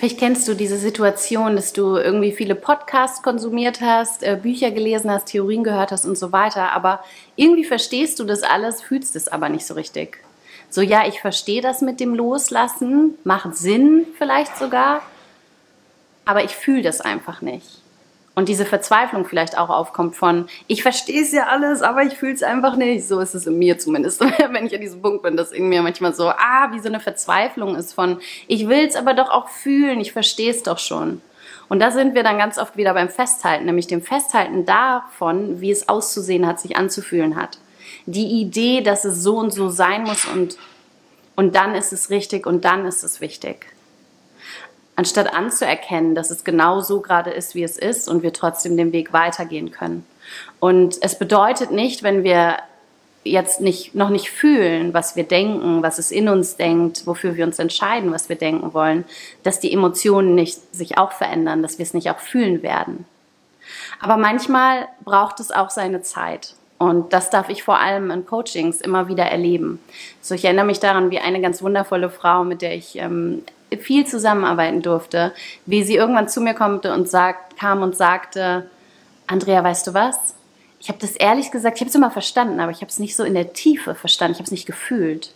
Vielleicht kennst du diese Situation, dass du irgendwie viele Podcasts konsumiert hast, äh, Bücher gelesen hast, Theorien gehört hast und so weiter, aber irgendwie verstehst du das alles, fühlst es aber nicht so richtig. So, ja, ich verstehe das mit dem Loslassen, macht Sinn vielleicht sogar, aber ich fühle das einfach nicht und diese Verzweiflung vielleicht auch aufkommt von, ich verstehe es ja alles, aber ich fühle es einfach nicht. So ist es in mir zumindest, wenn ich an diesem Punkt bin, dass in mir manchmal so, ah, wie so eine Verzweiflung ist von, ich will es aber doch auch fühlen, ich verstehe es doch schon. Und da sind wir dann ganz oft wieder beim Festhalten, nämlich dem Festhalten davon, wie es auszusehen hat, sich anzufühlen hat. Die Idee, dass es so und so sein muss und, und dann ist es richtig und dann ist es wichtig anstatt anzuerkennen, dass es genau so gerade ist, wie es ist und wir trotzdem den Weg weitergehen können. Und es bedeutet nicht, wenn wir jetzt nicht, noch nicht fühlen, was wir denken, was es in uns denkt, wofür wir uns entscheiden, was wir denken wollen, dass die Emotionen nicht sich auch verändern, dass wir es nicht auch fühlen werden. Aber manchmal braucht es auch seine Zeit. Und das darf ich vor allem in Coachings immer wieder erleben. So, ich erinnere mich daran, wie eine ganz wundervolle Frau, mit der ich ähm, viel zusammenarbeiten durfte, wie sie irgendwann zu mir kommt und sagt, kam und sagte, Andrea, weißt du was? Ich habe das ehrlich gesagt, ich habe es immer verstanden, aber ich habe es nicht so in der Tiefe verstanden, ich habe es nicht gefühlt.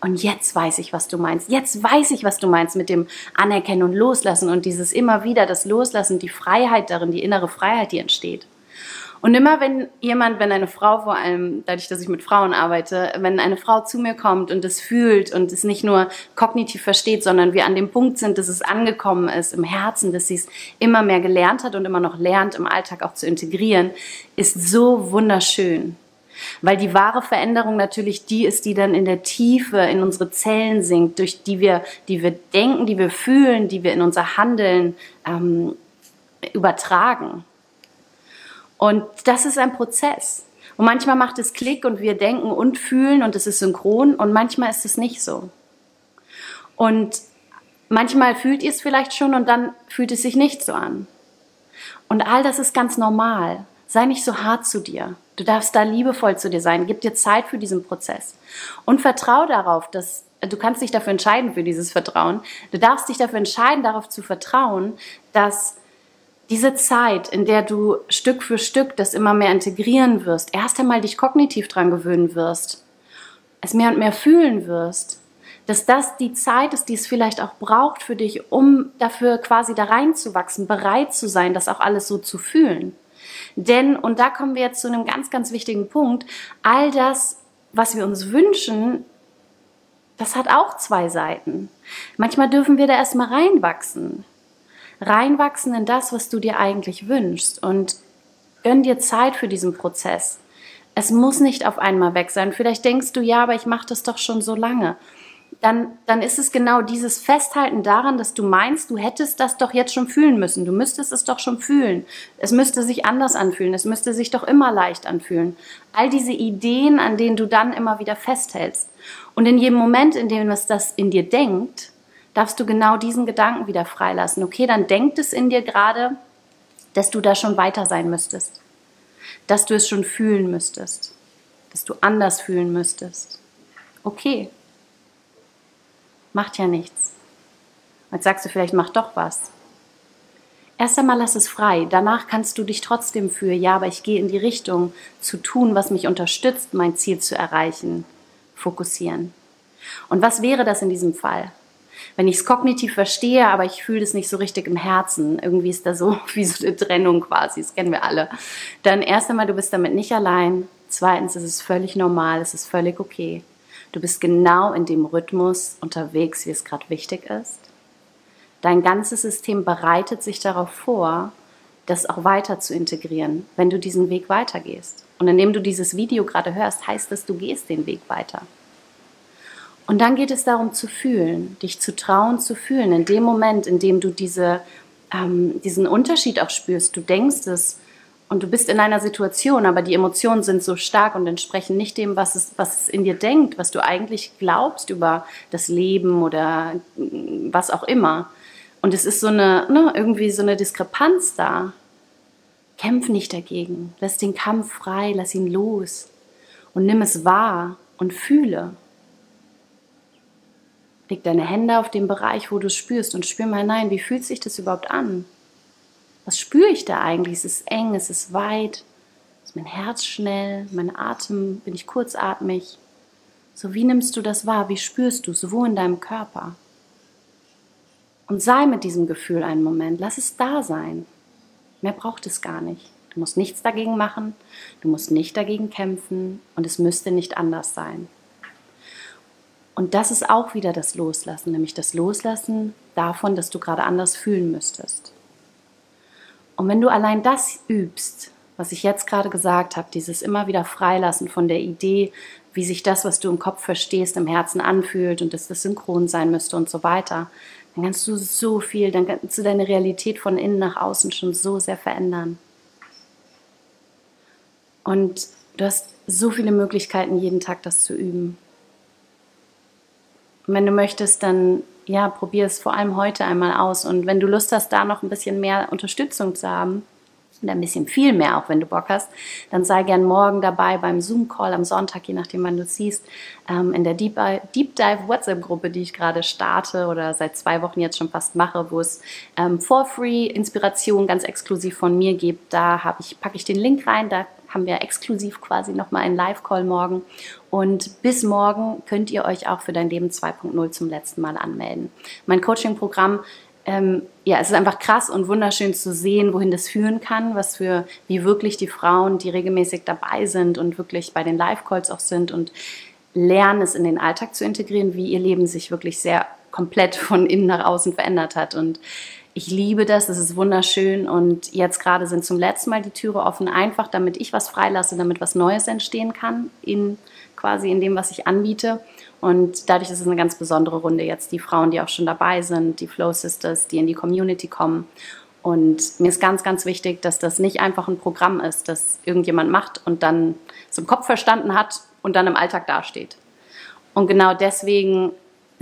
Und jetzt weiß ich, was du meinst. Jetzt weiß ich, was du meinst mit dem Anerkennen und Loslassen und dieses immer wieder das Loslassen, die Freiheit darin, die innere Freiheit, die entsteht. Und immer wenn jemand, wenn eine Frau vor allem, dadurch, dass ich mit Frauen arbeite, wenn eine Frau zu mir kommt und es fühlt und es nicht nur kognitiv versteht, sondern wir an dem Punkt sind, dass es angekommen ist im Herzen, dass sie es immer mehr gelernt hat und immer noch lernt, im Alltag auch zu integrieren, ist so wunderschön. Weil die wahre Veränderung natürlich die ist, die dann in der Tiefe in unsere Zellen sinkt, durch die wir, die wir denken, die wir fühlen, die wir in unser Handeln ähm, übertragen. Und das ist ein Prozess. Und manchmal macht es Klick und wir denken und fühlen und es ist synchron und manchmal ist es nicht so. Und manchmal fühlt ihr es vielleicht schon und dann fühlt es sich nicht so an. Und all das ist ganz normal. Sei nicht so hart zu dir. Du darfst da liebevoll zu dir sein. Gib dir Zeit für diesen Prozess. Und vertrau darauf, dass du kannst dich dafür entscheiden für dieses Vertrauen. Du darfst dich dafür entscheiden, darauf zu vertrauen, dass diese Zeit, in der du Stück für Stück das immer mehr integrieren wirst, erst einmal dich kognitiv dran gewöhnen wirst, es mehr und mehr fühlen wirst, dass das die Zeit ist, die es vielleicht auch braucht für dich, um dafür quasi da reinzuwachsen, bereit zu sein, das auch alles so zu fühlen. Denn, und da kommen wir jetzt zu einem ganz, ganz wichtigen Punkt, all das, was wir uns wünschen, das hat auch zwei Seiten. Manchmal dürfen wir da erstmal reinwachsen reinwachsen in das, was du dir eigentlich wünschst und gönn dir Zeit für diesen Prozess. Es muss nicht auf einmal weg sein. Vielleicht denkst du, ja, aber ich mache das doch schon so lange. Dann, dann ist es genau dieses Festhalten daran, dass du meinst, du hättest das doch jetzt schon fühlen müssen. Du müsstest es doch schon fühlen. Es müsste sich anders anfühlen. Es müsste sich doch immer leicht anfühlen. All diese Ideen, an denen du dann immer wieder festhältst. Und in jedem Moment, in dem es das in dir denkt, darfst du genau diesen Gedanken wieder freilassen. Okay, dann denkt es in dir gerade, dass du da schon weiter sein müsstest, dass du es schon fühlen müsstest, dass du anders fühlen müsstest. Okay, macht ja nichts. Jetzt sagst du vielleicht, mach doch was. Erst einmal lass es frei. Danach kannst du dich trotzdem für, ja, aber ich gehe in die Richtung zu tun, was mich unterstützt, mein Ziel zu erreichen, fokussieren. Und was wäre das in diesem Fall? Wenn ich es kognitiv verstehe, aber ich fühle es nicht so richtig im Herzen, irgendwie ist da so wie so eine Trennung quasi, das kennen wir alle, dann erst einmal, du bist damit nicht allein. Zweitens, es ist völlig normal, es ist völlig okay. Du bist genau in dem Rhythmus unterwegs, wie es gerade wichtig ist. Dein ganzes System bereitet sich darauf vor, das auch weiter zu integrieren, wenn du diesen Weg weitergehst. Und indem du dieses Video gerade hörst, heißt das, du gehst den Weg weiter. Und dann geht es darum zu fühlen, dich zu trauen zu fühlen, in dem Moment, in dem du diese, ähm, diesen Unterschied auch spürst. Du denkst es und du bist in einer Situation, aber die Emotionen sind so stark und entsprechen nicht dem, was es, was es in dir denkt, was du eigentlich glaubst über das Leben oder mm, was auch immer. Und es ist so eine, ne, irgendwie so eine Diskrepanz da. Kämpf nicht dagegen. Lass den Kampf frei, lass ihn los und nimm es wahr und fühle. Leg deine Hände auf den Bereich, wo du es spürst und spür mal hinein, wie fühlt sich das überhaupt an? Was spüre ich da eigentlich? Ist es eng? Ist es weit? Ist mein Herz schnell? Mein Atem? Bin ich kurzatmig? So, wie nimmst du das wahr? Wie spürst du es? Wo in deinem Körper? Und sei mit diesem Gefühl einen Moment. Lass es da sein. Mehr braucht es gar nicht. Du musst nichts dagegen machen. Du musst nicht dagegen kämpfen. Und es müsste nicht anders sein. Und das ist auch wieder das Loslassen, nämlich das Loslassen davon, dass du gerade anders fühlen müsstest. Und wenn du allein das übst, was ich jetzt gerade gesagt habe, dieses immer wieder Freilassen von der Idee, wie sich das, was du im Kopf verstehst, im Herzen anfühlt und dass das synchron sein müsste und so weiter, dann kannst du so viel, dann kannst du deine Realität von innen nach außen schon so sehr verändern. Und du hast so viele Möglichkeiten, jeden Tag das zu üben. Und wenn du möchtest, dann ja, probier es vor allem heute einmal aus. Und wenn du Lust hast, da noch ein bisschen mehr Unterstützung zu haben, und ein bisschen viel mehr, auch wenn du Bock hast, dann sei gern morgen dabei beim Zoom-Call am Sonntag, je nachdem, wann du es siehst, ähm, in der Deep, Dive WhatsApp-Gruppe, die ich gerade starte oder seit zwei Wochen jetzt schon fast mache, wo es ähm, for free Inspiration ganz exklusiv von mir gibt. Da ich, packe ich den Link rein, da haben wir exklusiv quasi nochmal einen Live-Call morgen. Und bis morgen könnt ihr euch auch für dein Leben 2.0 zum letzten Mal anmelden. Mein Coaching-Programm ähm, ja, es ist einfach krass und wunderschön zu sehen, wohin das führen kann, was für, wie wirklich die Frauen, die regelmäßig dabei sind und wirklich bei den Live-Calls auch sind und lernen, es in den Alltag zu integrieren, wie ihr Leben sich wirklich sehr komplett von innen nach außen verändert hat. Und ich liebe das, das ist wunderschön und jetzt gerade sind zum letzten Mal die Türe offen, einfach damit ich was freilasse, damit was Neues entstehen kann, in quasi in dem, was ich anbiete. Und dadurch ist es eine ganz besondere Runde jetzt, die Frauen, die auch schon dabei sind, die Flow Sisters, die in die Community kommen. Und mir ist ganz, ganz wichtig, dass das nicht einfach ein Programm ist, das irgendjemand macht und dann zum Kopf verstanden hat und dann im Alltag dasteht. Und genau deswegen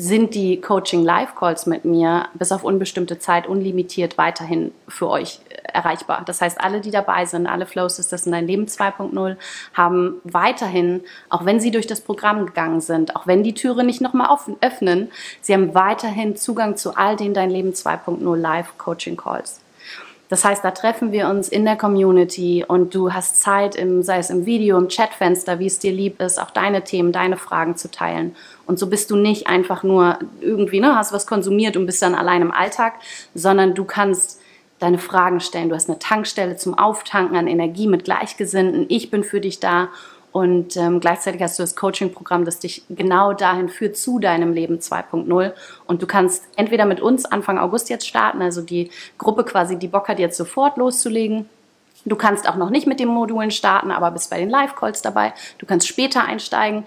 sind die Coaching Live Calls mit mir bis auf unbestimmte Zeit unlimitiert weiterhin für euch erreichbar. Das heißt, alle, die dabei sind, alle Flow Sisters in dein Leben 2.0, haben weiterhin, auch wenn sie durch das Programm gegangen sind, auch wenn die Türe nicht nochmal öffnen, sie haben weiterhin Zugang zu all den Dein Leben 2.0 Live Coaching Calls. Das heißt, da treffen wir uns in der Community und du hast Zeit, im, sei es im Video, im Chatfenster, wie es dir lieb ist, auch deine Themen, deine Fragen zu teilen. Und so bist du nicht einfach nur irgendwie, ne, hast was konsumiert und bist dann allein im Alltag, sondern du kannst deine Fragen stellen. Du hast eine Tankstelle zum Auftanken an Energie mit Gleichgesinnten. Ich bin für dich da und ähm, gleichzeitig hast du das Coaching-Programm, das dich genau dahin führt zu deinem Leben 2.0. Und du kannst entweder mit uns Anfang August jetzt starten, also die Gruppe quasi, die Bock hat, jetzt sofort loszulegen. Du kannst auch noch nicht mit den Modulen starten, aber bist bei den Live-Calls dabei. Du kannst später einsteigen.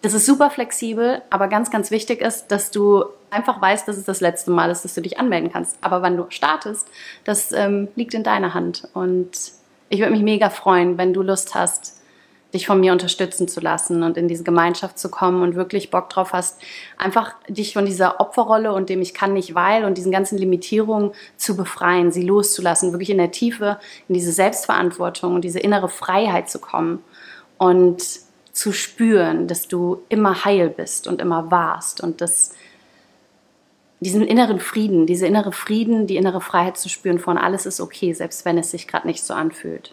Das ist super flexibel, aber ganz, ganz wichtig ist, dass du einfach weißt, dass es das letzte Mal ist, dass du dich anmelden kannst. Aber wann du startest, das ähm, liegt in deiner Hand. Und ich würde mich mega freuen, wenn du Lust hast, dich von mir unterstützen zu lassen und in diese Gemeinschaft zu kommen und wirklich Bock drauf hast, einfach dich von dieser Opferrolle und dem ich kann nicht weil und diesen ganzen Limitierungen zu befreien, sie loszulassen, wirklich in der Tiefe in diese Selbstverantwortung und diese innere Freiheit zu kommen und zu spüren, dass du immer heil bist und immer warst und das diesen inneren Frieden, diese innere Frieden, die innere Freiheit zu spüren von alles ist okay, selbst wenn es sich gerade nicht so anfühlt.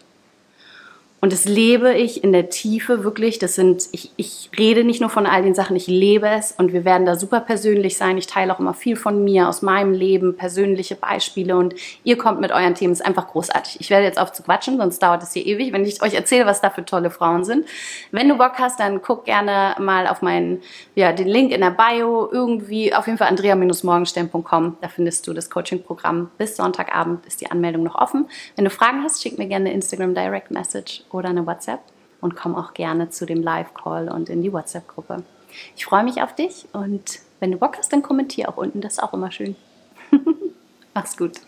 Und das lebe ich in der Tiefe wirklich. Das sind, ich, ich rede nicht nur von all den Sachen, ich lebe es und wir werden da super persönlich sein. Ich teile auch immer viel von mir, aus meinem Leben, persönliche Beispiele und ihr kommt mit euren Themen. Das ist einfach großartig. Ich werde jetzt auf zu quatschen, sonst dauert es hier ewig, wenn ich euch erzähle, was da für tolle Frauen sind. Wenn du Bock hast, dann guck gerne mal auf meinen, ja, den Link in der Bio, irgendwie, auf jeden Fall andrea-morgenstern.com. Da findest du das Coaching-Programm. Bis Sonntagabend ist die Anmeldung noch offen. Wenn du Fragen hast, schick mir gerne eine Instagram Direct Message oder eine WhatsApp und komm auch gerne zu dem Live-Call und in die WhatsApp-Gruppe. Ich freue mich auf dich und wenn du Bock hast, dann kommentier auch unten, das ist auch immer schön. Mach's gut.